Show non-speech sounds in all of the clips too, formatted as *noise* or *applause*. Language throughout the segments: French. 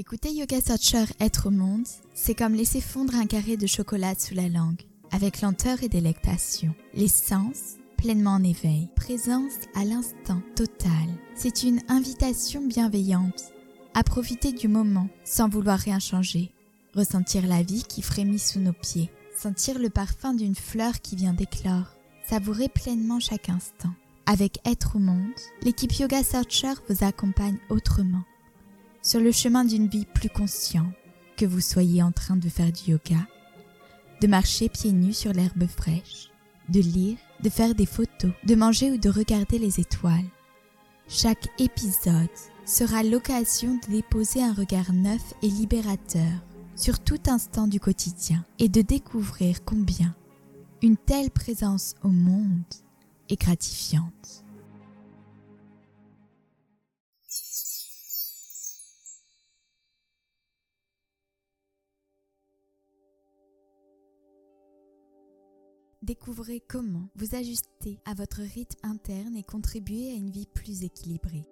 Écouter Yoga Searcher être au monde, c'est comme laisser fondre un carré de chocolat sous la langue, avec lenteur et délectation. Les sens pleinement en éveil, présence à l'instant total. C'est une invitation bienveillante à profiter du moment sans vouloir rien changer, ressentir la vie qui frémit sous nos pieds, sentir le parfum d'une fleur qui vient d'éclore, savourer pleinement chaque instant. Avec Être au monde, l'équipe Yoga Searcher vous accompagne autrement, sur le chemin d'une vie plus consciente, que vous soyez en train de faire du yoga, de marcher pieds nus sur l'herbe fraîche, de lire, de faire des photos, de manger ou de regarder les étoiles. Chaque épisode sera l'occasion de déposer un regard neuf et libérateur sur tout instant du quotidien et de découvrir combien une telle présence au monde est gratifiante. Découvrez comment vous ajuster à votre rythme interne et contribuer à une vie plus équilibrée.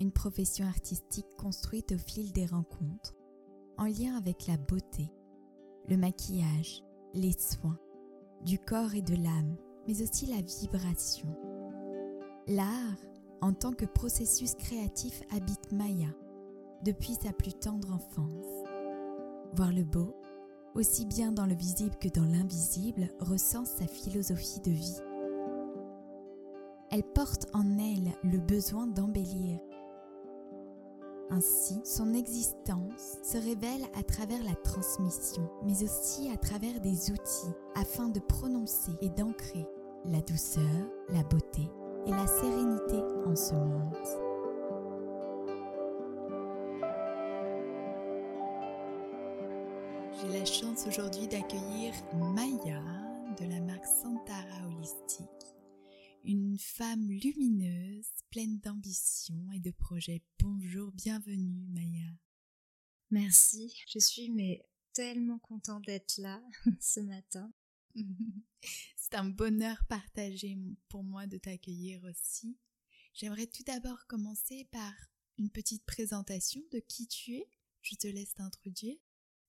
Une profession artistique construite au fil des rencontres, en lien avec la beauté, le maquillage, les soins, du corps et de l'âme, mais aussi la vibration. L'art, en tant que processus créatif, habite Maya depuis sa plus tendre enfance. Voir le beau, aussi bien dans le visible que dans l'invisible, recense sa philosophie de vie. Elle porte en elle le besoin d'embellir. Ainsi, son existence se révèle à travers la transmission, mais aussi à travers des outils afin de prononcer et d'ancrer la douceur, la beauté et la sérénité en ce monde. Chance aujourd'hui d'accueillir Maya de la marque Santara Holistique, une femme lumineuse, pleine d'ambition et de projets. Bonjour, bienvenue Maya. Merci, je suis mais tellement contente d'être là *laughs* ce matin. *laughs* C'est un bonheur partagé pour moi de t'accueillir aussi. J'aimerais tout d'abord commencer par une petite présentation de qui tu es. Je te laisse t'introduire.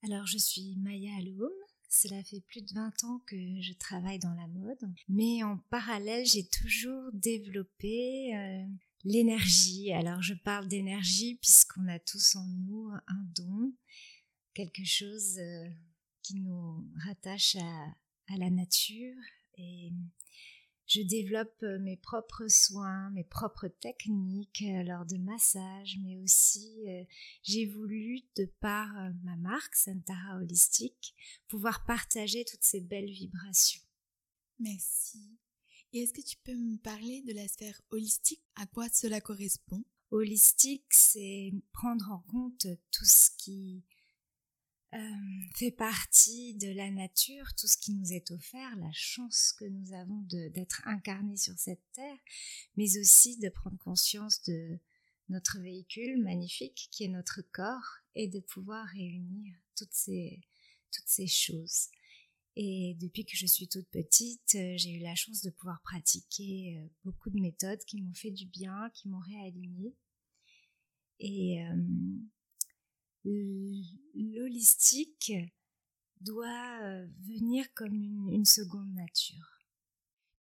Alors, je suis Maya Aloum. Cela fait plus de 20 ans que je travaille dans la mode, mais en parallèle, j'ai toujours développé euh, l'énergie. Alors, je parle d'énergie puisqu'on a tous en nous un don, quelque chose euh, qui nous rattache à, la nature je développe euh, mes propres soins, mes propres techniques euh, lors de massages, mais aussi euh, j'ai voulu, de par ma marque Santara Holistique, pouvoir partager toutes ces belles vibrations. Merci. Et est-ce que tu peux me parler de la sphère holistique? À quoi cela correspond? Holistique, c'est prendre en compte tout ce qui euh, fait partie de la nature, tout ce qui nous est offert, la chance que nous avons d'être incarnés sur cette terre, mais aussi de prendre conscience de notre véhicule magnifique qui est notre corps et de pouvoir réunir toutes ces, choses. Et depuis que je suis toute petite, euh, j'ai eu la chance de pouvoir pratiquer euh, beaucoup de méthodes qui m'ont fait du bien, qui m'ont réaligné. Et l'holistique doit euh, venir comme une, seconde nature.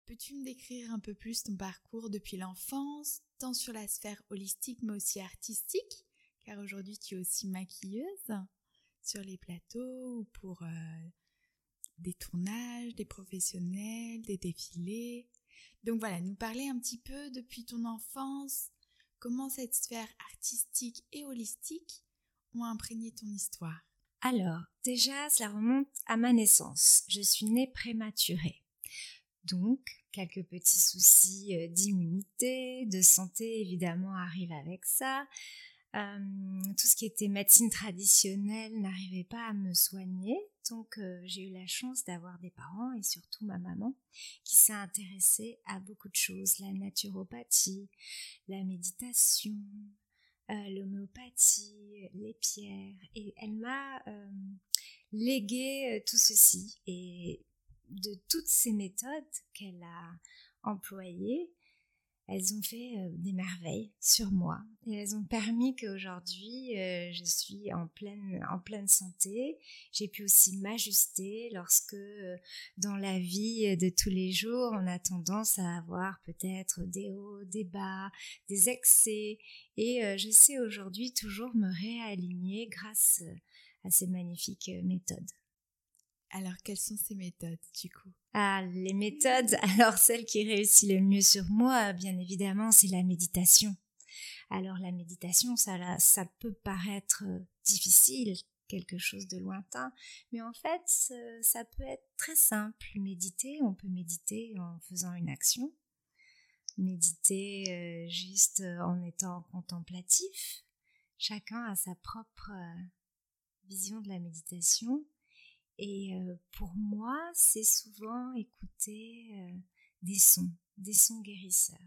Peux-tu me décrire un peu plus ton parcours depuis l'enfance, tant sur la sphère holistique mais aussi artistique? Car aujourd'hui tu es aussi maquilleuse sur les plateaux ou pour euh, des tournages, des professionnels, des défilés. Donc voilà, nous parler un petit peu depuis ton enfance, comment cette sphère artistique et holistique ont imprégné ton histoire Alors, déjà, cela remonte à ma naissance. Je suis née prématurée. Donc, quelques petits soucis euh, d'immunité, de santé évidemment arrivent avec ça. Euh, tout ce qui était médecine traditionnelle n'arrivait pas à me soigner. Donc euh, j'ai eu la chance d'avoir des parents et surtout ma maman qui s'est intéressée à beaucoup de choses, la naturopathie, la méditation, l'homéopathie, les pierres, et elle m'a euh, légué euh, tout ceci. Et de toutes ces méthodes qu'elle a employées, elles ont fait euh, des merveilles sur moi elles ont permis qu'aujourd'hui euh, je suis en pleine en pleine santé. J'ai pu aussi m'ajuster lorsque euh, dans la vie de tous les jours on a tendance à avoir peut-être des hauts, des bas, des excès et je sais aujourd'hui toujours me réaligner grâce à ces magnifiques méthodes. Alors, quelles sont ces méthodes du coup? Ah, les méthodes. *laughs* Alors, celle qui réussit le mieux sur moi, bien évidemment, c'est la méditation. Alors, la méditation, ça, ça peut paraître euh, difficile, quelque chose de lointain, mais en fait, ça peut être très simple. Méditer, on peut méditer en faisant une action, méditer euh, juste en étant contemplatif. Chacun a sa propre euh, vision de la méditation. Et euh, pour moi, c'est souvent écouter euh, des sons, des sons guérisseurs.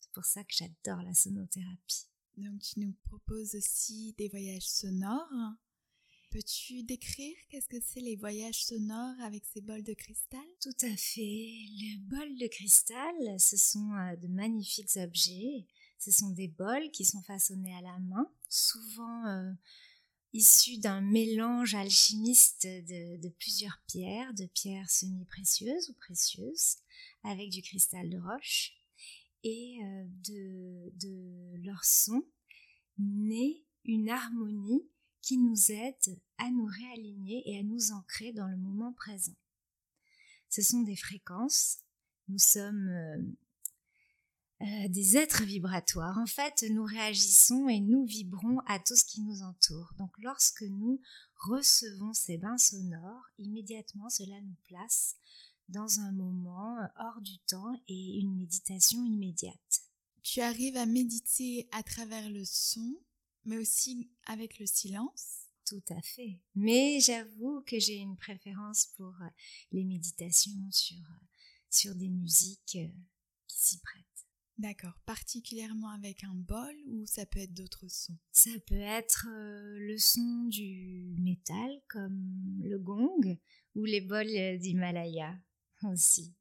C'est pour ça que j'adore la sonothérapie. Donc tu nous proposes aussi des voyages sonores. Peux-tu décrire qu'est-ce que c'est les voyages sonores avec ces bols de cristal? Tout à fait. Les bols de cristal, ce sont euh, de magnifiques objets. Ce sont des bols qui sont façonnés à la main, souvent issu d'un mélange alchimiste de, plusieurs pierres, de pierres semi-précieuses ou précieuses, avec du cristal de roche, et euh, de, de leur son naît une harmonie qui nous aide à nous réaligner et à nous ancrer dans le moment présent. Ce sont des fréquences. Nous sommes euh, des êtres vibratoires. En fait, nous réagissons et nous vibrons à tout ce qui nous entoure. Donc lorsque nous recevons ces bains sonores, immédiatement cela nous place dans un moment euh, hors du temps et une méditation immédiate. Tu arrives à méditer à travers le son, mais aussi avec le silence Tout à fait. Mais j'avoue que j'ai une préférence pour euh, les méditations sur, sur des musiques qui s'y prêtent. D'accord, particulièrement avec un bol ou ça peut être d'autres sons? Ça peut être euh, le son du métal comme le gong ou les bols d'Himalaya aussi.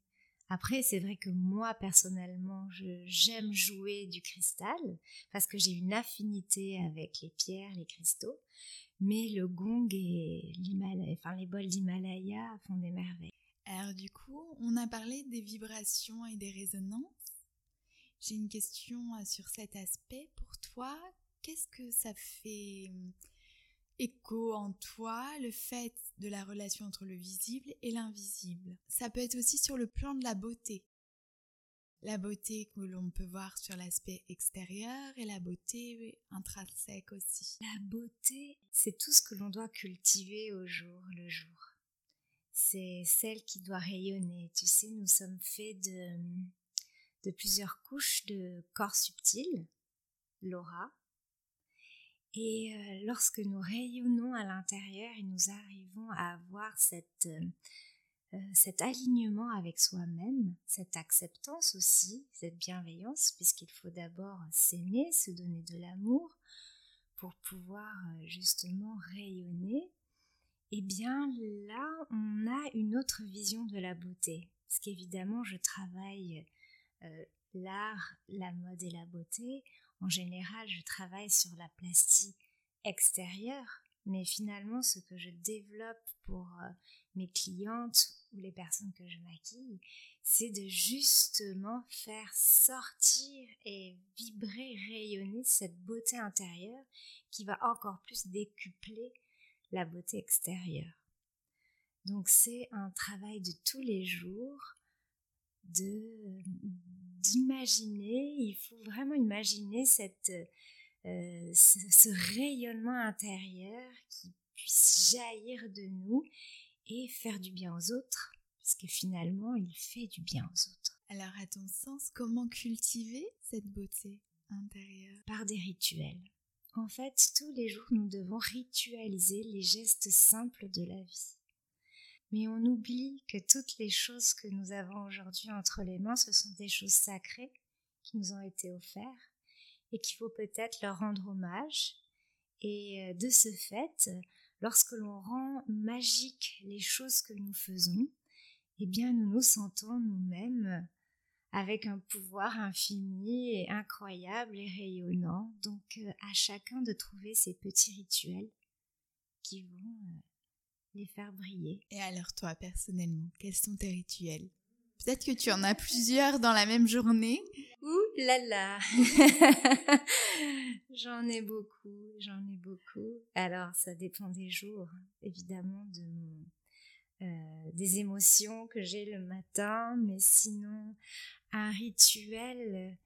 Après, c'est vrai que moi personnellement, j'aime jouer du cristal parce que j'ai une affinité avec les pierres, les cristaux. Mais le gong et enfin, les bols d'Himalaya font des merveilles. Alors du coup, on a parlé des vibrations et des résonances. J'ai une question euh, sur cet aspect. Pour toi, qu'est-ce que ça fait hum, écho en toi, le fait de la relation entre le visible et l'invisible? Ça peut être aussi sur le plan de la beauté. La beauté que l'on peut voir sur l'aspect extérieur et la beauté intrinsèque aussi. La beauté, c'est tout ce que l'on doit cultiver au jour le jour. C'est celle qui doit rayonner. Tu sais, nous sommes faits de de plusieurs couches de corps subtil, l'aura. Et euh, lorsque nous rayonnons à l'intérieur et nous arrivons à avoir cette, euh, euh, cet alignement avec soi-même, cette acceptance aussi, cette bienveillance, puisqu'il faut d'abord s'aimer, se donner de l'amour pour pouvoir justement rayonner, eh bien là, on a une autre vision de la beauté. Parce qu'évidemment, je travaille euh, l'art, la mode et la beauté, en général, je travaille sur la plastie extérieure, mais finalement, ce que je développe pour euh, mes clientes ou les personnes que je maquille, c'est de justement faire sortir et vibrer, rayonner cette beauté intérieure qui va encore plus décupler la beauté extérieure. Donc c'est un travail de tous les jours de d'imaginer, il faut vraiment imaginer cette, euh, ce, rayonnement intérieur qui puisse jaillir de nous et faire du bien aux autres, parce que finalement, il fait du bien aux autres. Alors, à ton sens, comment cultiver cette beauté intérieure? Par des rituels. En fait, tous les jours, nous devons ritualiser les gestes simples de la vie mais on oublie que toutes les choses que nous avons aujourd'hui entre les mains, ce sont des choses sacrées qui nous ont été offertes et qu'il faut peut-être leur rendre hommage. Et euh, de ce fait, lorsque l'on rend magique les choses que nous faisons, eh bien nous nous sentons nous-mêmes avec un pouvoir infini et incroyable et rayonnant. Donc euh, à chacun de trouver ses petits rituels qui vont euh, les faire briller. Et alors toi, personnellement, quels sont tes rituels? Peut-être que tu en as plusieurs dans la même journée. Ouh là là *laughs* J'en ai beaucoup, j'en ai beaucoup. Alors ça dépend des jours, évidemment, de euh, des émotions que j'ai le matin, mais sinon un rituel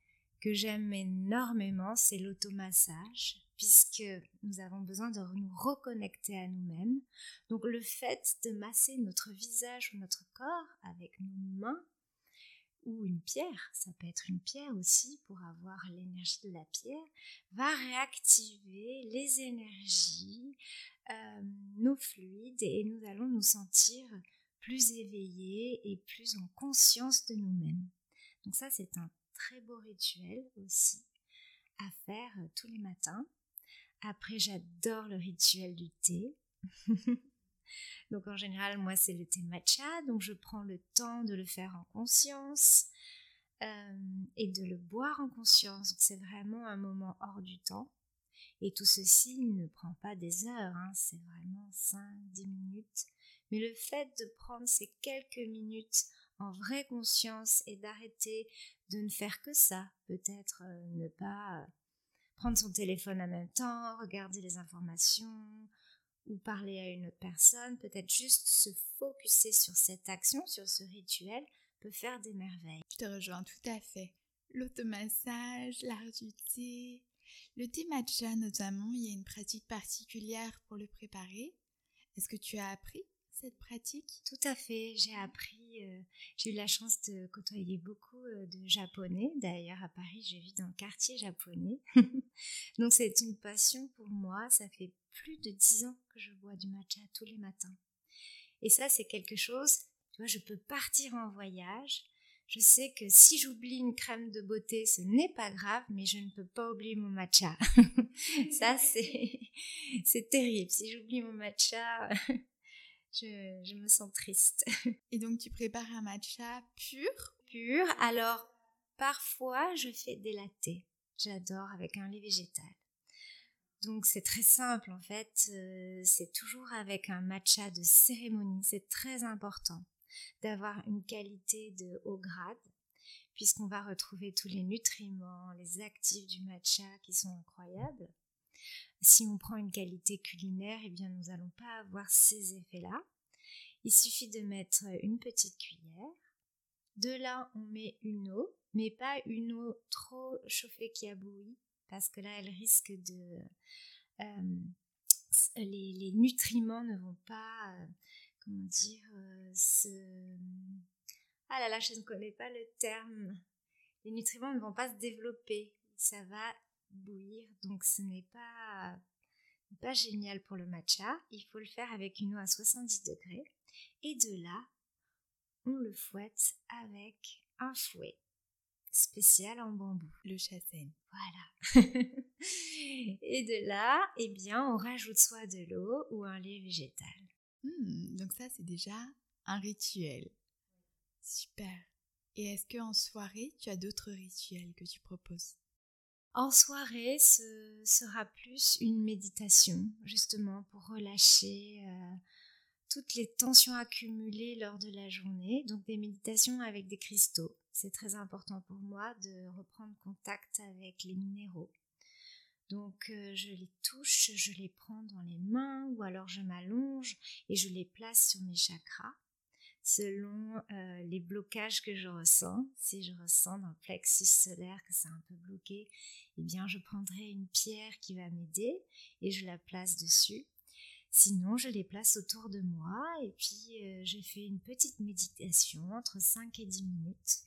que j'aime énormément, c'est l'automassage, puisque nous avons besoin de nous reconnecter à nous-mêmes. Donc le fait de masser notre visage ou notre corps avec nos mains, ou une pierre, ça peut être une pierre aussi pour avoir l'énergie de la pierre, va réactiver les énergies, euh, nos fluides et nous allons nous sentir plus éveillés et plus en conscience de nous-mêmes. Donc ça, c'est un très beau rituel aussi à faire euh, tous les matins. Après, j'adore le rituel du thé. *laughs* donc en général, moi, c'est le thé matcha. Donc je prends le temps de le faire en conscience euh, et de le boire en conscience. C'est vraiment un moment hors du temps. Et tout ceci ne prend pas des heures, hein. c'est vraiment 5-10 minutes. Mais le fait de prendre ces quelques minutes en vraie conscience et d'arrêter de ne faire que ça. Peut-être euh, ne pas euh, prendre son téléphone en même temps, regarder les informations ou parler à une autre personne, peut-être juste se focuser sur cette action, sur ce rituel, peut faire des merveilles. Je te rejoins tout à fait. L'automassage, l'art du thé. Le thé matcha notamment, il y a une pratique particulière pour le préparer. Est-ce que tu as appris? Cette pratique Tout à fait, j'ai appris, euh, j'ai eu la chance de côtoyer beaucoup euh, de japonais. D'ailleurs, à Paris, je vis dans le quartier japonais. *laughs* Donc c'est une passion pour moi. Ça fait plus de dix ans que je bois du matcha tous les matins. Et ça, c'est quelque chose, tu vois, je peux partir en voyage. Je sais que si j'oublie une crème de beauté, ce n'est pas grave, mais je ne peux pas oublier mon matcha. *laughs* ça, c'est, *laughs* c'est terrible. Si j'oublie mon matcha, je, me sens triste. *laughs* Et donc tu prépares un matcha pur? Pur. Alors, parfois, je fais des lattés. J'adore avec un lait végétal. Donc c'est très simple en fait, euh, c'est toujours avec un matcha de cérémonie, c'est très important d'avoir une qualité de haut grade puisqu'on va retrouver tous les nutriments, les actifs du matcha qui sont incroyables. Si on prend une qualité culinaire, eh bien, nous n'allons pas avoir ces effets-là. Il suffit de mettre une petite cuillère. De là, on met une eau, mais pas une eau trop chauffée qui a bouilli, parce que là, elle risque de... Euh, les, nutriments ne vont pas, euh, comment dire, euh. Ah là là, je ne connais pas le terme. Les nutriments ne vont pas se développer. Ça va bouillir. Donc ce n'est pas, pas génial pour le matcha. Il faut le faire avec une eau à 70 degrés. Et de là, on le fouette avec un fouet spécial en bambou. Le châtaigne. Voilà. *laughs* et de là, eh bien, on rajoute soit de l'eau ou un lait végétal. Hmm, donc ça, c'est déjà un rituel. Super. Et est-ce qu'en soirée, tu as d'autres rituels que tu proposes? En soirée, ce sera plus une méditation, justement, pour relâcher euh, toutes les tensions accumulées lors de la journée. Donc des méditations avec des cristaux. C'est très important pour moi de reprendre contact avec les minéraux. Donc euh, je les touche, je les prends dans les mains ou alors je m'allonge et je les place sur mes chakras selon euh, les blocages que je ressens. Si je ressens dans le plexus solaire que c'est un peu bloqué, eh bien je prendrai une pierre qui va m'aider et je la place dessus. Sinon, je les place autour de moi et puis euh, je fais une petite méditation entre 5 et 10 minutes.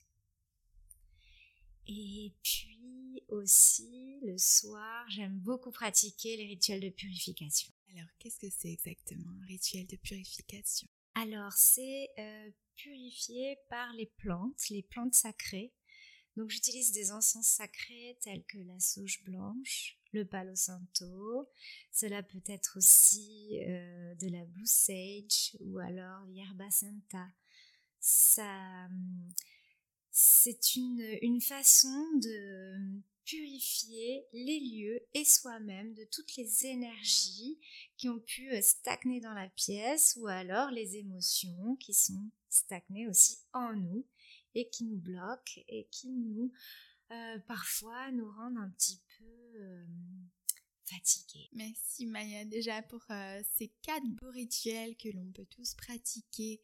Et puis aussi, le soir, j'aime beaucoup pratiquer les rituels de purification. Alors, qu'est-ce que c'est exactement un rituel de purification? Alors, c'est euh, purifié par les plantes, les plantes sacrées. Donc, j'utilise des encens sacrés tels que la sauge blanche, le palo santo. Cela peut être aussi euh, de la blue sage ou alors l'herba santa. Ça, hum, c'est une, façon de purifier les lieux et soi-même de toutes les énergies qui ont pu euh, stagner dans la pièce ou alors les émotions qui sont stagnées aussi en nous et qui nous bloquent et qui nous euh, parfois nous rendent un petit peu euh, fatigués. Merci Maya déjà pour ces quatre beaux rituels que l'on peut tous pratiquer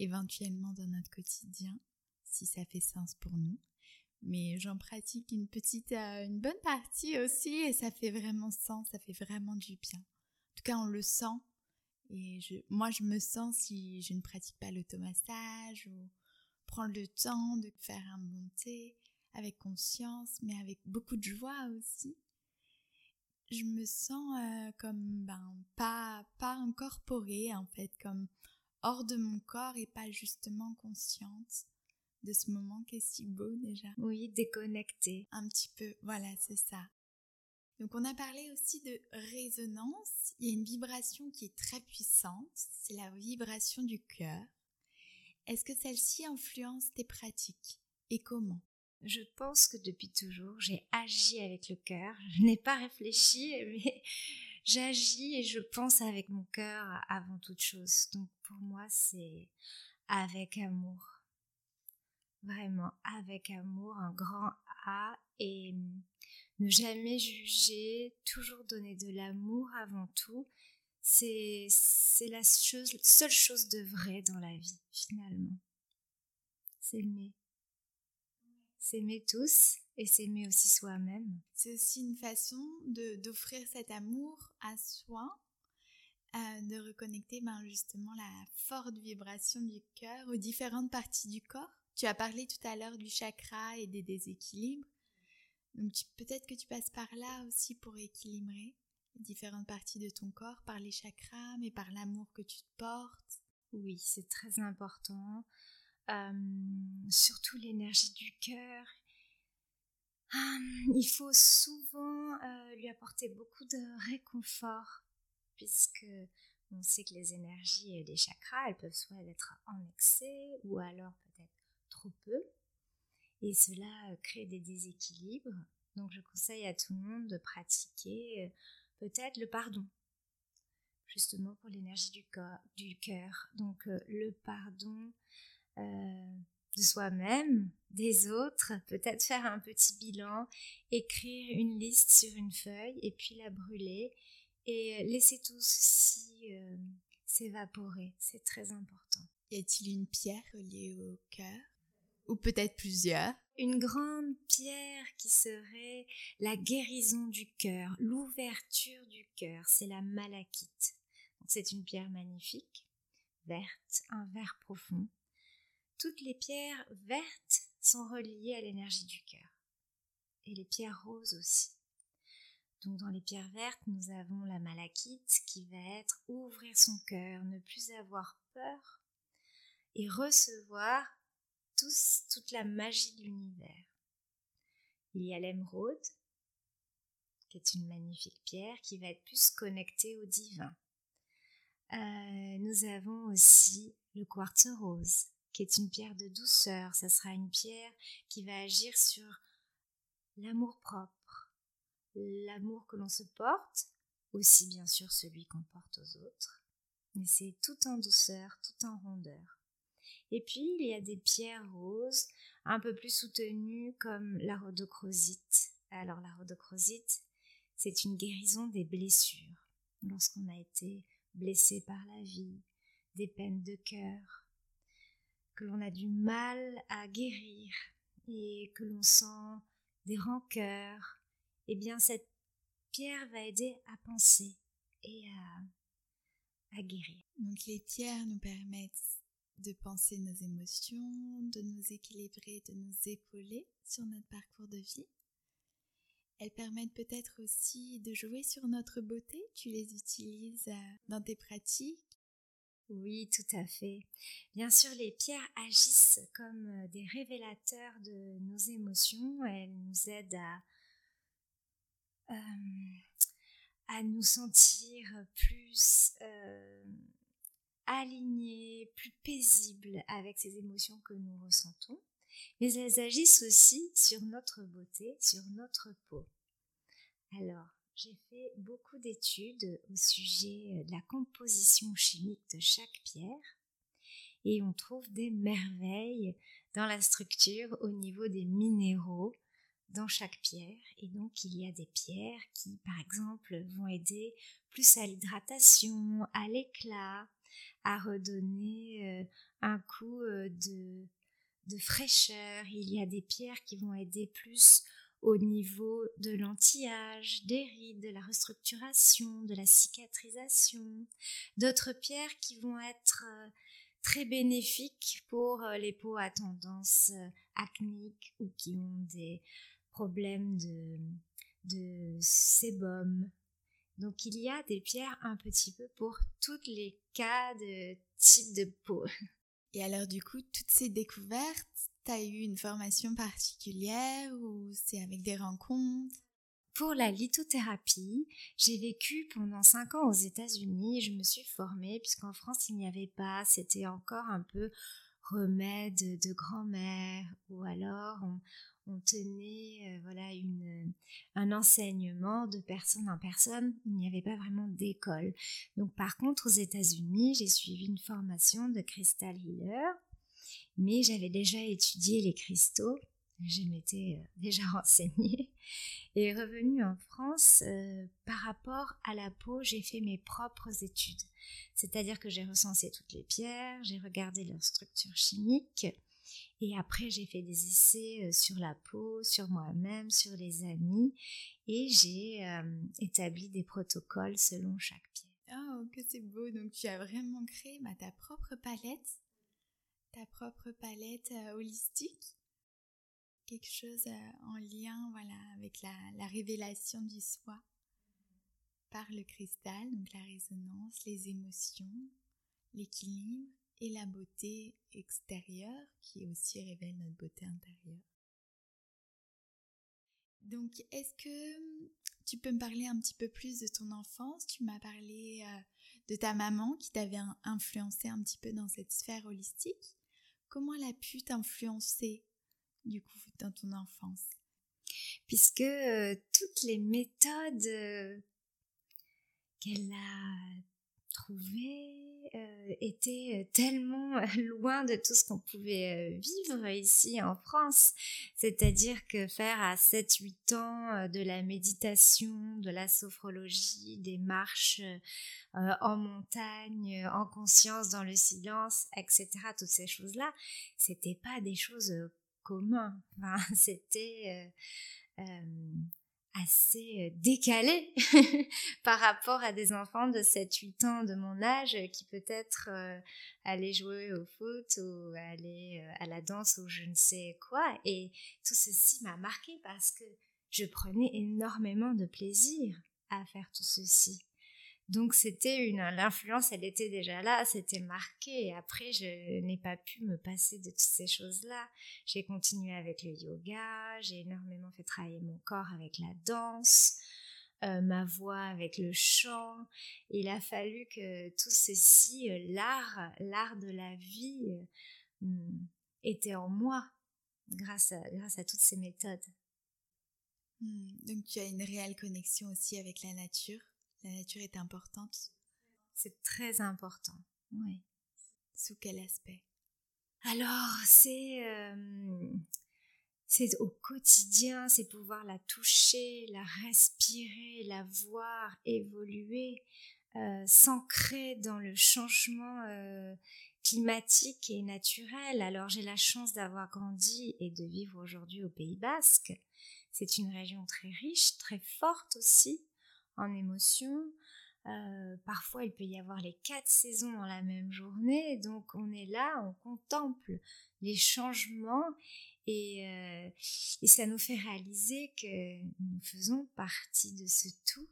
éventuellement dans notre quotidien si ça fait sens pour nous mais j'en pratique une petite, euh, une bonne partie aussi et ça fait vraiment sens, ça fait vraiment du bien. En tout cas, on le sent et je, moi, je me sens si je ne pratique pas l'automassage ou prendre le temps de faire un bon thé avec conscience, mais avec beaucoup de joie aussi. Je me sens euh, comme ben pas pas incorporée en fait, comme hors de mon corps et pas justement consciente de ce moment qui est si beau déjà. Oui, déconnecté. Un petit peu, voilà, c'est ça. Donc on a parlé aussi de résonance. Il y a une vibration qui est très puissante, c'est la vibration du cœur. Est-ce que celle-ci influence tes pratiques et comment? Je pense que depuis toujours, j'ai agi avec le cœur. *laughs* Je n'ai pas réfléchi, mais *laughs* j'agis et je pense avec mon cœur avant toute chose. Donc pour moi, c'est avec amour vraiment avec amour, un grand A et ne jamais juger, toujours donner de l'amour avant tout. C'est, la seule chose de vrai dans la vie, finalement. S'aimer. S'aimer tous et s'aimer aussi soi-même. C'est aussi une façon d'offrir cet amour à soi, euh, de reconnecter ben, justement la forte vibration du cœur aux différentes parties du corps tu as parlé tout à l'heure du chakra et des déséquilibres. Donc peut-être que tu passes par là aussi pour équilibrer différentes parties de ton corps par les chakras, mais par l'amour que tu te portes. Oui, c'est très important. surtout l'énergie du cœur. il faut souvent euh, lui apporter beaucoup de réconfort, puisque on sait que les énergies et les chakras, elles peuvent soit être en excès ou alors peut-être peu. Et cela euh, crée des déséquilibres. Donc je conseille à tout le monde de pratiquer euh, peut-être le pardon, justement pour l'énergie du, du cœur. Donc euh, le pardon de soi-même, des autres, peut-être faire un petit bilan, écrire une liste sur une feuille et puis la brûler et laisser tout ceci s'évaporer. C'est très important. Y a-t-il une pierre reliée au cœur? Ou peut-être plusieurs. Une grande pierre qui serait la guérison du cœur, l'ouverture du cœur, c'est la malachite. C'est une pierre magnifique, verte, un vert profond. Toutes les pierres vertes sont reliées à l'énergie du cœur. Et les pierres roses aussi. Donc dans les pierres vertes, nous avons la malachite qui va être ouvrir son cœur, ne plus avoir peur et recevoir toute la magie de l'univers. Il y a l'émeraude, qui est une magnifique pierre qui va être plus connectée au divin. Euh, nous avons aussi le quartz rose, qui est une pierre de douceur. Ça sera une pierre qui va agir sur l'amour propre, l'amour que l'on se porte, aussi bien sûr celui qu'on porte aux autres. Mais c'est tout en douceur, tout en rondeur. Et puis, il y a des pierres roses un peu plus soutenues comme la rhodochrosite. Alors, la rhodochrosite, c'est une guérison des blessures. Lorsqu'on a été blessé par la vie, des peines de cœur, que l'on a du mal à guérir et que l'on sent des rancœurs, eh bien, cette pierre va aider à penser et à, à guérir. Donc, les pierres nous permettent de penser nos émotions, de nous équilibrer, de nous épauler sur notre parcours de vie. Elles permettent peut-être aussi de jouer sur notre beauté. Tu les utilises euh, dans tes pratiques. Oui, tout à fait. Bien sûr, les pierres agissent comme euh, des révélateurs de nos émotions. Elles nous aident à, euh, à nous sentir plus aligné, plus paisible avec ces émotions que nous ressentons. mais elles agissent aussi sur notre beauté, sur notre peau. Alors, j'ai fait beaucoup d'études au sujet de la composition chimique de chaque pierre et on trouve des merveilles dans la structure au niveau des minéraux dans chaque pierre. Et donc, il y a des pierres qui, par exemple, vont aider plus à l'hydratation, à l'éclat, à redonner euh, un coup euh, de, fraîcheur. Il y a des pierres qui vont aider plus au niveau de l'anti-âge, des rides, de la restructuration, de la cicatrisation. D'autres pierres qui vont être euh, très bénéfiques pour les peaux à tendance acnique ou qui ont des problèmes de sébum. Donc il y a des pierres un petit peu pour tous les cas de type de peau. *laughs* Et alors du coup, toutes ces découvertes, tu as eu une formation particulière ou c'est avec des rencontres? Pour la lithothérapie, j'ai vécu pendant cinq ans aux États-Unis. Je me suis formée puisqu'en France il n'y avait pas, c'était encore un peu remède de grand-mère ou alors on, on tenait euh, voilà une, un enseignement de personne en personne. Il n'y avait pas vraiment d'école. Donc par contre aux États-Unis, j'ai suivi une formation de crystal healer, mais j'avais déjà étudié les cristaux. Je m'étais euh, *laughs* déjà renseignée et revenue en France euh, par rapport à la peau, j'ai fait mes propres études. C'est-à-dire que j'ai recensé toutes les pierres, j'ai regardé leur structure chimique, et après, j'ai fait des essais euh, sur la peau, sur moi-même, sur les amis, et j'ai euh, établi des protocoles selon chaque pierre. Oh, que c'est beau! Donc, tu as vraiment créé bah, ta propre palette, ta propre palette euh, holistique, quelque chose en lien, voilà, avec la, la révélation du soi par le cristal, donc la résonance, les émotions, l'équilibre et la beauté extérieure qui aussi révèle notre beauté intérieure. Donc, est-ce que tu peux me parler un petit peu plus de ton enfance? Tu m'as parlé euh, de ta maman qui t'avait influencé un petit peu dans cette sphère holistique. Comment elle a pu t'influencer du coup dans ton enfance? Puisque euh, toutes les méthodes euh, qu'elle a euh, était euh, tellement *laughs* loin de tout ce qu'on pouvait euh, vivre ici en France. C'est-à-dire que faire à 7-8 ans de la méditation, de la sophrologie, des marches en montagne, en conscience, dans le silence, etc., toutes ces choses-là, c'était pas des choses communes. *laughs* c'était assez euh, décalé *laughs* par rapport à des enfants de 7-8 ans de mon âge qui peut-être euh, allaient jouer au foot ou aller euh, à la danse ou je ne sais quoi. Et tout ceci m'a marqué parce que je prenais énormément de plaisir à faire tout ceci. Donc c'était une l'influence, elle était déjà là, c'était marqué. Et après, je n'ai pas pu me passer de toutes ces choses-là. J'ai continué avec le yoga, j'ai énormément fait travailler mon corps avec la danse, euh, ma voix avec le chant. Il a fallu que tout ceci, euh, l'art, l'art de la vie, euh, était en moi grâce à, grâce à toutes ces méthodes. Hmm, donc tu as une réelle connexion aussi avec la nature la nature est importante. C'est très important, oui. Sous quel aspect? Alors, c'est euh, c'est au quotidien, c'est pouvoir la toucher, la respirer, la voir évoluer, euh, s'ancrer dans le changement euh, climatique et naturel. Alors, j'ai la chance d'avoir grandi et de vivre aujourd'hui au Pays Basque. C'est une région très riche, très forte aussi en émotion. Euh, parfois, il peut y avoir les quatre saisons dans la même journée. Donc, on est là, on contemple les changements et, euh, et ça nous fait réaliser que nous faisons partie de ce tout,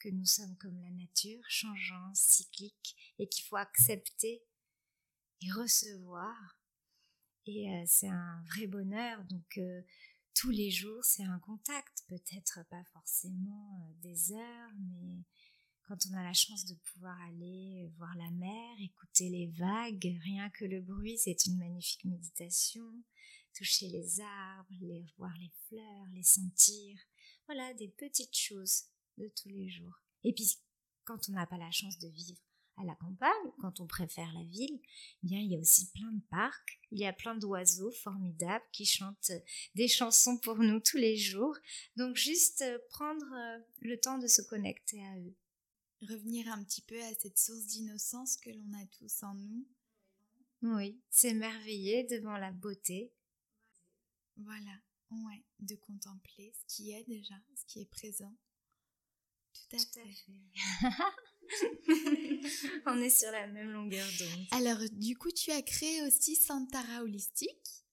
que nous sommes comme la nature, changeant, cyclique, et qu'il faut accepter et recevoir. Et euh, c'est un vrai bonheur. Tous les jours, c'est un contact, peut-être pas forcément euh, des heures, mais quand on a la chance de pouvoir aller voir la mer, écouter les vagues, rien que le bruit, c'est une magnifique méditation. toucher les arbres, voir les fleurs, les sentir. Voilà, des petites choses de tous les jours. Et puis, quand on n'a pas la chance de vivre à la campagne, quand on préfère la ville, eh bien il y a aussi plein de parcs, il y a plein d'oiseaux formidables qui chantent des chansons pour nous tous les jours. Donc juste euh, prendre euh, le temps de se connecter à eux. Revenir un petit peu à cette source d'innocence que l'on a tous en nous. Oui, s'émerveiller devant la beauté. Voilà, ouais, de contempler ce qui est déjà, ce qui est présent. Tout à fait. *laughs* On est sur la même longueur d'onde. Alors, du coup, tu as créé aussi Santara Holistique.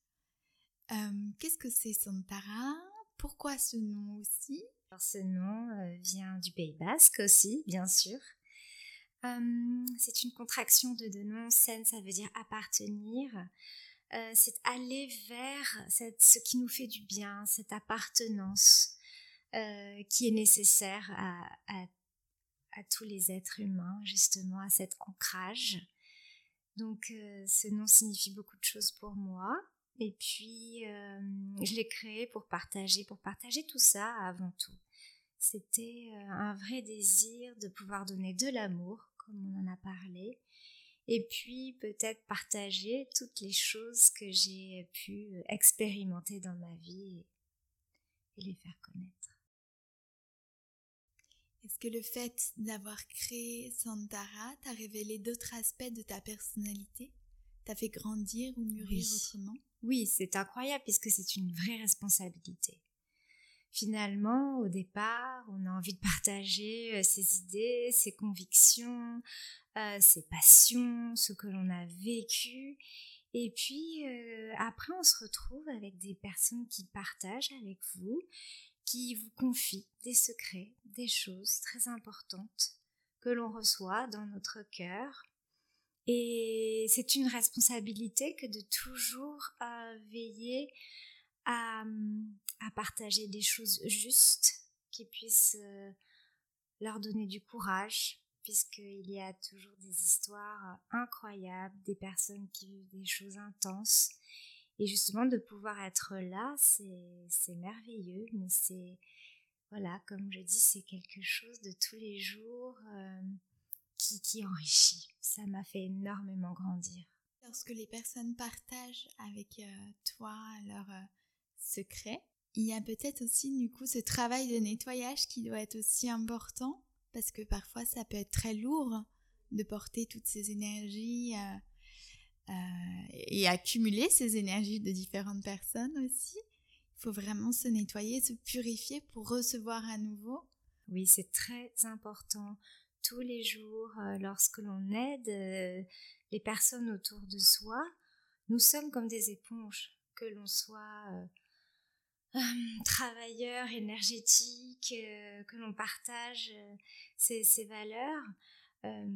Euh, qu'est-ce que c'est Santara? Pourquoi ce nom aussi? Alors, Ce nom euh, vient du Pays Basque aussi, bien sûr. Euh, c'est une contraction de deux noms. Sen, ça veut dire appartenir. c'est aller vers ce qui nous fait du bien, cette appartenance. Euh, qui est nécessaire à, tous les êtres humains, justement, à cet ancrage. Donc, euh, ce nom signifie beaucoup de choses pour moi. Et puis, euh, je l'ai créé pour partager, pour partager tout ça avant tout. C'était un vrai désir de pouvoir donner de l'amour, comme on en a parlé, et puis peut-être partager toutes les choses que j'ai pu expérimenter dans ma vie et les faire connaître. Est-ce que le fait d'avoir créé Santara t'a révélé d'autres aspects de ta personnalité? T'a fait grandir ou mûrir autrement? Oui, c'est incroyable puisque c'est une vraie responsabilité. Finalement, au départ, on a envie de partager euh, ses idées, ses convictions, euh, ses passions, ce que l'on a vécu. Et puis, euh, après, on se retrouve avec des personnes qui partagent avec vous qui vous confie des secrets, des choses très importantes que l'on reçoit dans notre cœur. Et c'est une responsabilité que de toujours euh, veiller à, partager des choses justes qui puissent euh, leur donner du courage, puisqu'il y a toujours des histoires incroyables, des personnes qui vivent des choses intenses et justement, de pouvoir être là, c'est merveilleux, mais c'est, voilà, comme je dis, c'est quelque chose de tous les jours euh, qui, qui enrichit. Ça m'a fait énormément grandir. Lorsque les personnes partagent avec euh, toi leurs euh, secrets, il y a peut-être aussi du coup ce travail de nettoyage qui doit être aussi important parce que parfois ça peut être très lourd de porter toutes ces énergies euh, et accumuler ces énergies de différentes personnes aussi. Il faut vraiment se nettoyer, se purifier pour recevoir à nouveau. Oui, c'est très important. Tous les jours, euh, lorsque l'on aide euh, les personnes autour de soi, nous sommes comme des éponges, que l'on soit travailleur énergétique, que l'on partage ces, ces valeurs.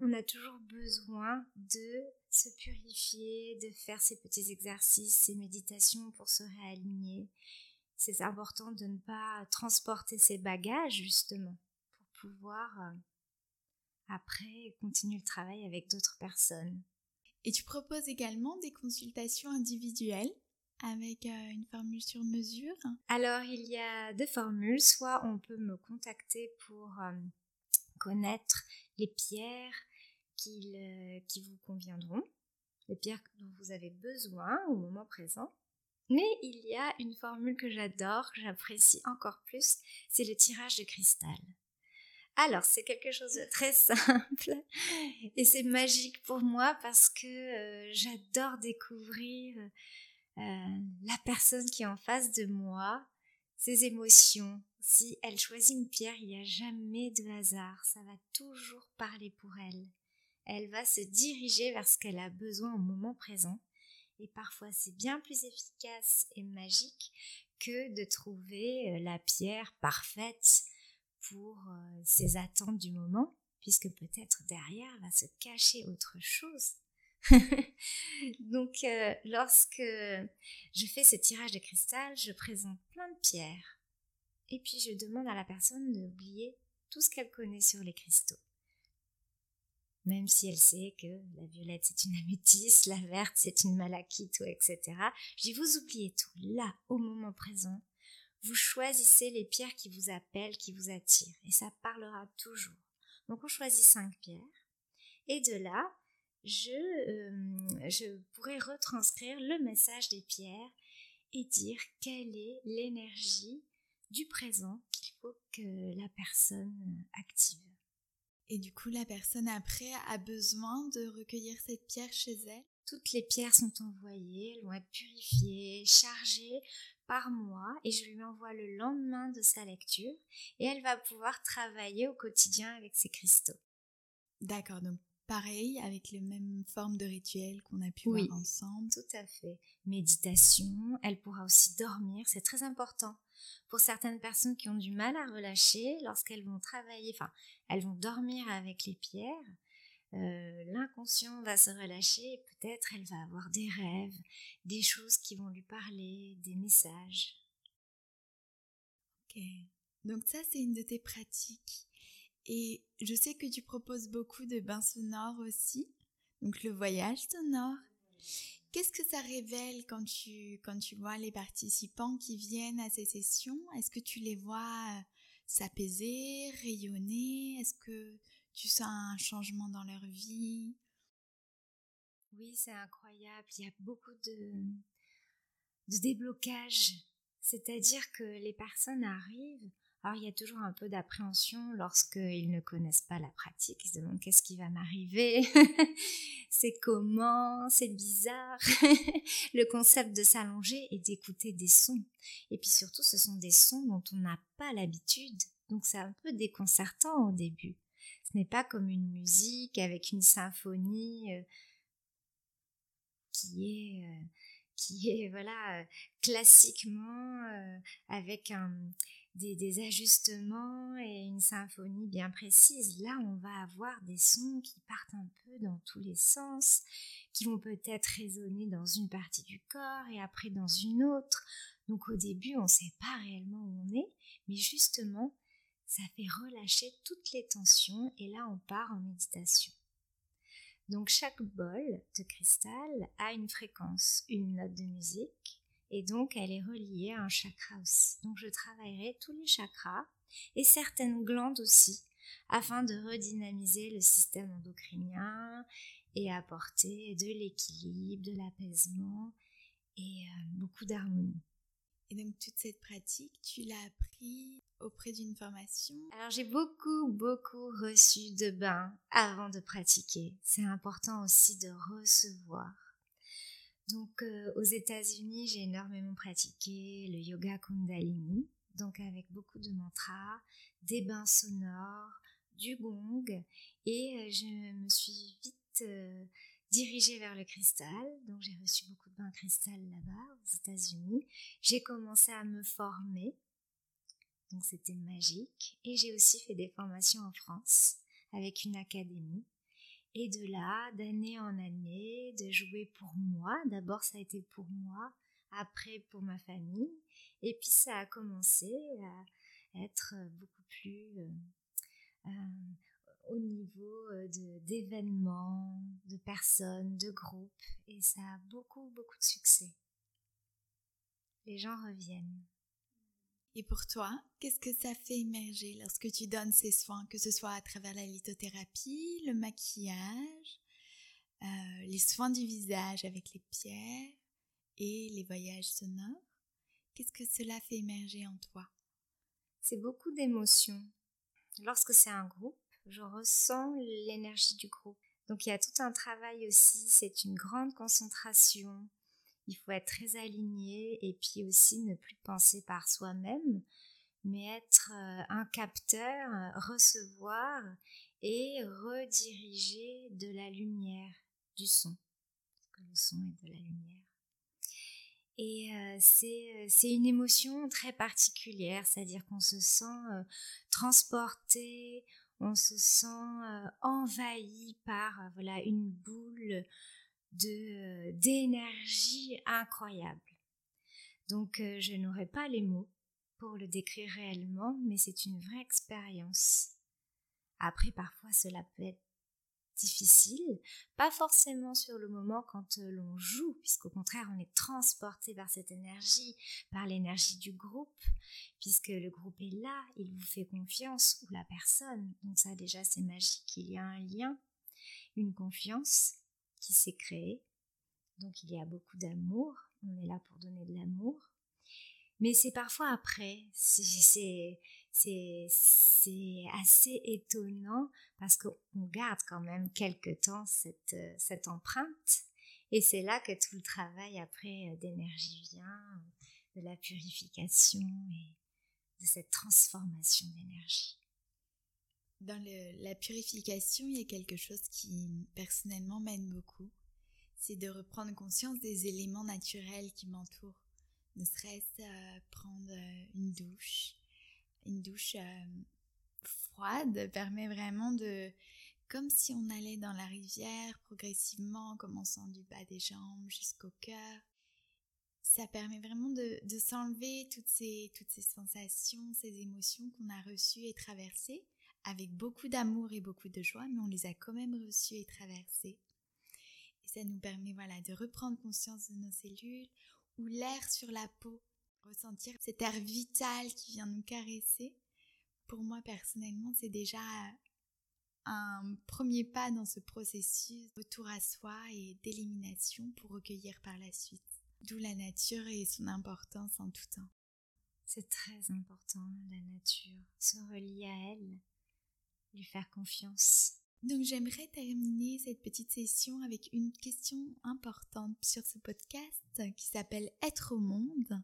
on a toujours besoin de se purifier, de faire ces petits exercices, ces méditations pour se réaligner. C'est important de ne pas transporter ses bagages justement pour pouvoir euh, après continuer le travail avec d'autres personnes. Et tu proposes également des consultations individuelles avec euh, une formule sur mesure? Alors il y a deux formules, soit on peut me contacter pour euh, connaître les pierres euh, qui, vous conviendront, les pierres dont vous avez besoin au moment présent. Mais il y a une formule que j'adore, que j'apprécie encore plus, c'est le tirage de cristal. Alors, c'est quelque chose de très *laughs* simple et c'est magique pour moi parce que euh, j'adore découvrir euh, la personne qui est en face de moi, ses émotions. Si elle choisit une pierre, il n'y a jamais de hasard, ça va toujours parler pour elle elle va se diriger vers ce qu'elle a besoin au moment présent. Et parfois, c'est bien plus efficace et magique que de trouver euh, la pierre parfaite pour euh, ses attentes du moment, puisque peut-être derrière va se cacher autre chose. *laughs* Donc, euh, lorsque je fais ce tirage de cristal, je présente plein de pierres. Et puis, je demande à la personne d'oublier tout ce qu'elle connaît sur les cristaux même si elle sait que la violette c'est une améthyste, la verte c'est une malachite, etc. Je vous oubliez tout, là, au moment présent, vous choisissez les pierres qui vous appellent, qui vous attirent, et ça parlera toujours. Donc on choisit cinq pierres, et de là, je, euh, je pourrais retranscrire le message des pierres et dire quelle est l'énergie du présent qu'il faut que la personne active. Et du coup, la personne après a besoin de recueillir cette pierre chez elle? Toutes les pierres sont envoyées, elles vont être purifiées, chargées par moi et je lui envoie le lendemain de sa lecture et elle va pouvoir travailler au quotidien avec ses cristaux. D'accord, donc pareil, avec les mêmes formes de rituels qu'on a pu voir ensemble. Tout à fait. Méditation, elle pourra aussi dormir, c'est très important. Pour certaines personnes qui ont du mal à relâcher, lorsqu'elles vont travailler, enfin, elles vont dormir avec les pierres, euh, l'inconscient va se relâcher et peut-être elle va avoir des rêves, des choses qui vont lui parler, des messages. Ok. Donc ça, c'est une de tes pratiques. Et je sais que tu proposes beaucoup de bains sonores aussi, donc le voyage sonore. Qu'est-ce que ça révèle quand tu, quand tu vois les participants qui viennent à ces sessions? Est-ce que tu les vois euh, s'apaiser, rayonner? Est-ce que tu sens un changement dans leur vie? Oui, c'est incroyable. Il y a beaucoup de, de déblocage. C'est-à-dire que les personnes arrivent alors il y a toujours un peu d'appréhension lorsqu'ils ne connaissent pas la pratique. Ils se demandent qu'est-ce qui va m'arriver, *laughs* c'est comment, c'est bizarre? *laughs* le concept de s'allonger et d'écouter des sons. Et puis surtout, ce sont des sons dont on n'a pas l'habitude. Donc c'est un peu déconcertant au début. Ce n'est pas comme une musique avec une symphonie euh, qui est euh, qui est voilà euh, classiquement avec un des, ajustements et une symphonie bien précise. Là, on va avoir des sons qui partent un peu dans tous les sens, qui vont peut-être résonner dans une partie du corps et après dans une autre. Donc au début, on ne sait pas réellement où on est, mais justement, ça fait relâcher toutes les tensions et là, on part en méditation. Donc chaque bol de cristal a une fréquence, une note de musique et donc elle est reliée à un chakra aussi. Donc je travaillerai tous les chakras et certaines glandes aussi afin de redynamiser le système endocrinien et apporter de l'équilibre, de l'apaisement et euh, beaucoup d'harmonie. Et donc toute cette pratique, tu l'as appris auprès d'une formation? Alors j'ai beaucoup, beaucoup reçu de bains avant de pratiquer. C'est important aussi de recevoir donc euh, aux États-Unis, j'ai énormément pratiqué le yoga Kundalini, donc avec beaucoup de mantras, des bains sonores, du gong, et euh, je me suis vite euh, dirigée vers le cristal. Donc j'ai reçu beaucoup de bains cristal là-bas aux États-Unis. J'ai commencé à me former, donc c'était magique, et j'ai aussi fait des formations en France avec une académie et de là, d'année en année, de jouer pour moi. D'abord, ça a été pour moi, après pour ma famille. Et puis, ça a commencé à être beaucoup plus euh, euh, au niveau euh, d'événements, de, de personnes, de groupes. Et ça a beaucoup, beaucoup de succès. Les gens reviennent. Et pour toi, qu'est-ce que ça fait émerger lorsque tu donnes ces soins, que ce soit à travers la lithothérapie, le maquillage, euh, les soins du visage avec les pierres et les voyages sonores? Qu'est-ce que cela fait émerger en toi? C'est beaucoup d'émotions. Lorsque c'est un groupe, je ressens l'énergie du groupe. Donc il y a tout un travail aussi, c'est une grande concentration, il faut être très aligné et puis aussi ne plus penser par soi-même, mais être euh, un capteur, recevoir et rediriger de la lumière, du son, parce que le son est de la lumière. Et euh, euh, c'est une émotion très particulière, c'est-à-dire qu'on se sent transporté, on se sent envahi par voilà une boule de d'énergie incroyable. Donc euh, je n'aurai pas les mots pour le décrire réellement, mais c'est une vraie expérience. Après, parfois, cela peut être difficile, pas forcément sur le moment quand euh, l'on joue, puisqu'au contraire on est transporté par cette énergie, par l'énergie du groupe, puisque le groupe est là, il vous fait confiance, ou la personne, donc ça déjà c'est magique, il y a un lien, une confiance qui s'est créée, donc il y a beaucoup d'amour, on est là pour donner de l'amour, mais c'est parfois après, c'est assez étonnant parce qu'on garde quand même quelque temps cette, euh, cette empreinte. Et c'est là que tout le travail après euh, d'énergie vient, de la purification et de cette transformation d'énergie. Dans la purification, il y a quelque chose qui personnellement m'aide beaucoup. C'est de reprendre conscience des éléments naturels qui m'entourent. Ne serait-ce euh, prendre une douche, une douche euh, froide permet vraiment de, comme si on allait dans la rivière progressivement, en commençant du bas des jambes jusqu'au cœur. Ça permet vraiment de, de s'enlever toutes ces, toutes ces sensations, ces émotions qu'on a reçues et traversées avec beaucoup d'amour et beaucoup de joie, mais on les a quand même reçues et traversées. Et ça nous permet voilà, de reprendre conscience de nos cellules ou l'air sur la peau ressentir cet air vital qui vient nous caresser, pour moi personnellement, c'est déjà un premier pas dans ce processus de retour à soi et d'élimination pour recueillir par la suite. D'où la nature et son importance en tout temps. C'est très important, la nature. Se relier à elle, lui faire confiance. Donc j'aimerais terminer cette petite session avec une question importante sur ce podcast qui s'appelle Être au monde.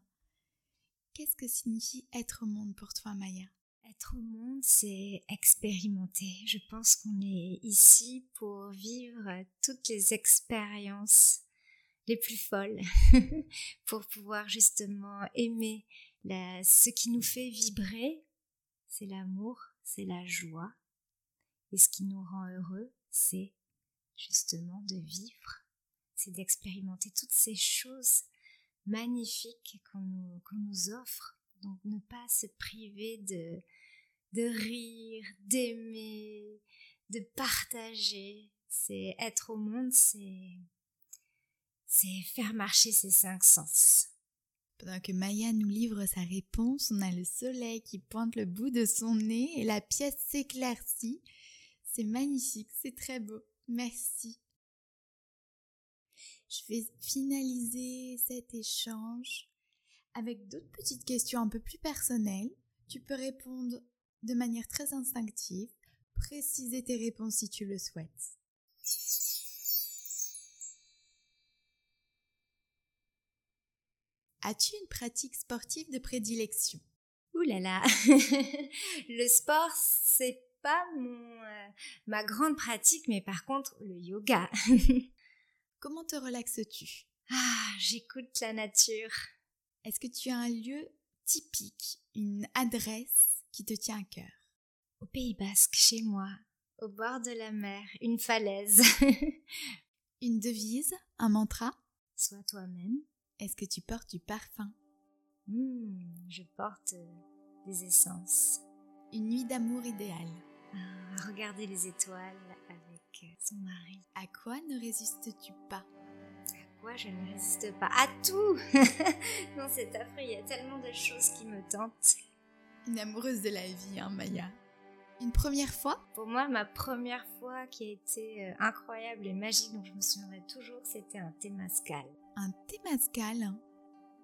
Qu'est-ce que signifie être au monde pour toi, Maya? Être au monde, c'est expérimenter. Je pense qu'on est ici pour vivre toutes les expériences les plus folles, *laughs* pour pouvoir justement aimer ce qui nous fait vibrer. C'est l'amour, c'est la joie. Et ce qui nous rend heureux, c'est justement de vivre, c'est d'expérimenter toutes ces choses magnifique qu'on nous, nous, offre. Donc ne pas se priver de, de rire, d'aimer, de partager. C'est être au monde, c'est c'est faire marcher ses cinq sens. Pendant que Maya nous livre sa réponse, on a le soleil qui pointe le bout de son nez et la pièce s'éclaircit. C'est magnifique, c'est très beau. Merci. Je vais finaliser cet échange avec d'autres petites questions un peu plus personnelles. Tu peux répondre de manière très instinctive, préciser tes réponses si tu le souhaites. As-tu une pratique sportive de prédilection? Ouh là là *laughs* Le sport, c'est pas mon, euh, ma grande pratique, mais par contre, le yoga. *laughs* Comment te relaxes-tu? Ah, j'écoute la nature. Est-ce que tu as un lieu typique, une adresse qui te tient à cœur? Au Pays Basque, chez moi, au bord de la mer, une falaise. *laughs* une devise, un mantra? Sois toi-même. Est-ce que tu portes du parfum? Hmm, Je porte euh, des essences. Une nuit d'amour idéale. Regarder les étoiles son mari. À quoi ne résistes-tu pas? À quoi je ne résiste pas? À tout! *laughs* Non, c'est affreux, il y a tellement de choses qui me tentent. Une amoureuse de la vie, hein, Maya. Une première fois? Pour moi, ma première fois qui a été euh, incroyable et magique, dont je me souviendrai toujours, c'était un Témascal. Un Témascal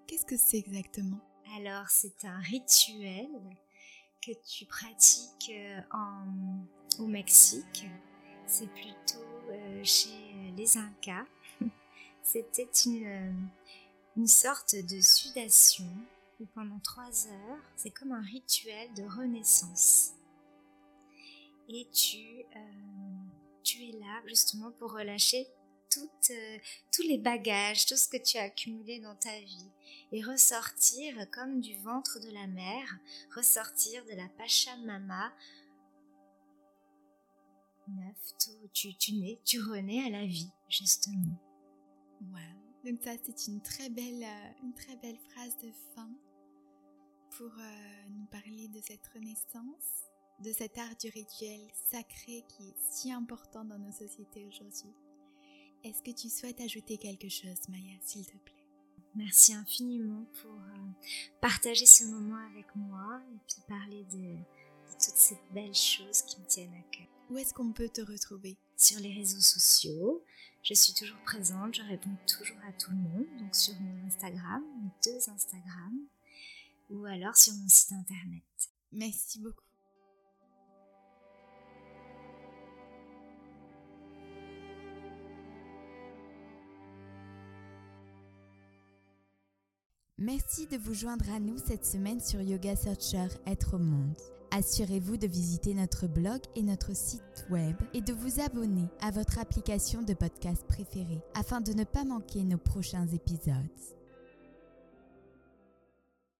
Qu'est-ce que c'est exactement? Alors, c'est un rituel que tu pratiques euh, au Mexique c'est plutôt euh, chez euh, les Incas. *laughs* C'était une, une sorte de sudation où pendant trois heures, c'est comme un rituel de renaissance. Et tu, tu es là justement pour relâcher toutes, tous les bagages, tout ce que tu as accumulé dans ta vie et ressortir comme du ventre de la mer, ressortir de la Pachamama, neuf, tout, tu, tu nais, tu renais à la vie, justement. Donc ça, c'est une très belle, euh, une très belle phrase de fin pour euh, nous parler de cette renaissance. de cet art du rituel sacré qui est si important dans nos sociétés aujourd'hui. Est-ce que tu souhaites ajouter quelque chose, Maya, s'il te plaît? Merci infiniment pour euh, partager ce moment avec moi et puis parler de, toutes ces belles choses qui me tiennent à cœur. Où est-ce qu'on peut te retrouver? Sur les réseaux sociaux. Je suis toujours présente, je réponds toujours à tout le monde, donc sur mon Instagram, mes deux Instagram, ou alors sur mon site internet. Merci beaucoup. Merci de vous joindre à nous cette semaine sur Yoga Searcher Être au Monde. Assurez-vous de visiter notre blog et notre site web et de vous abonner à votre application de podcast préférée afin de ne pas manquer nos prochains épisodes.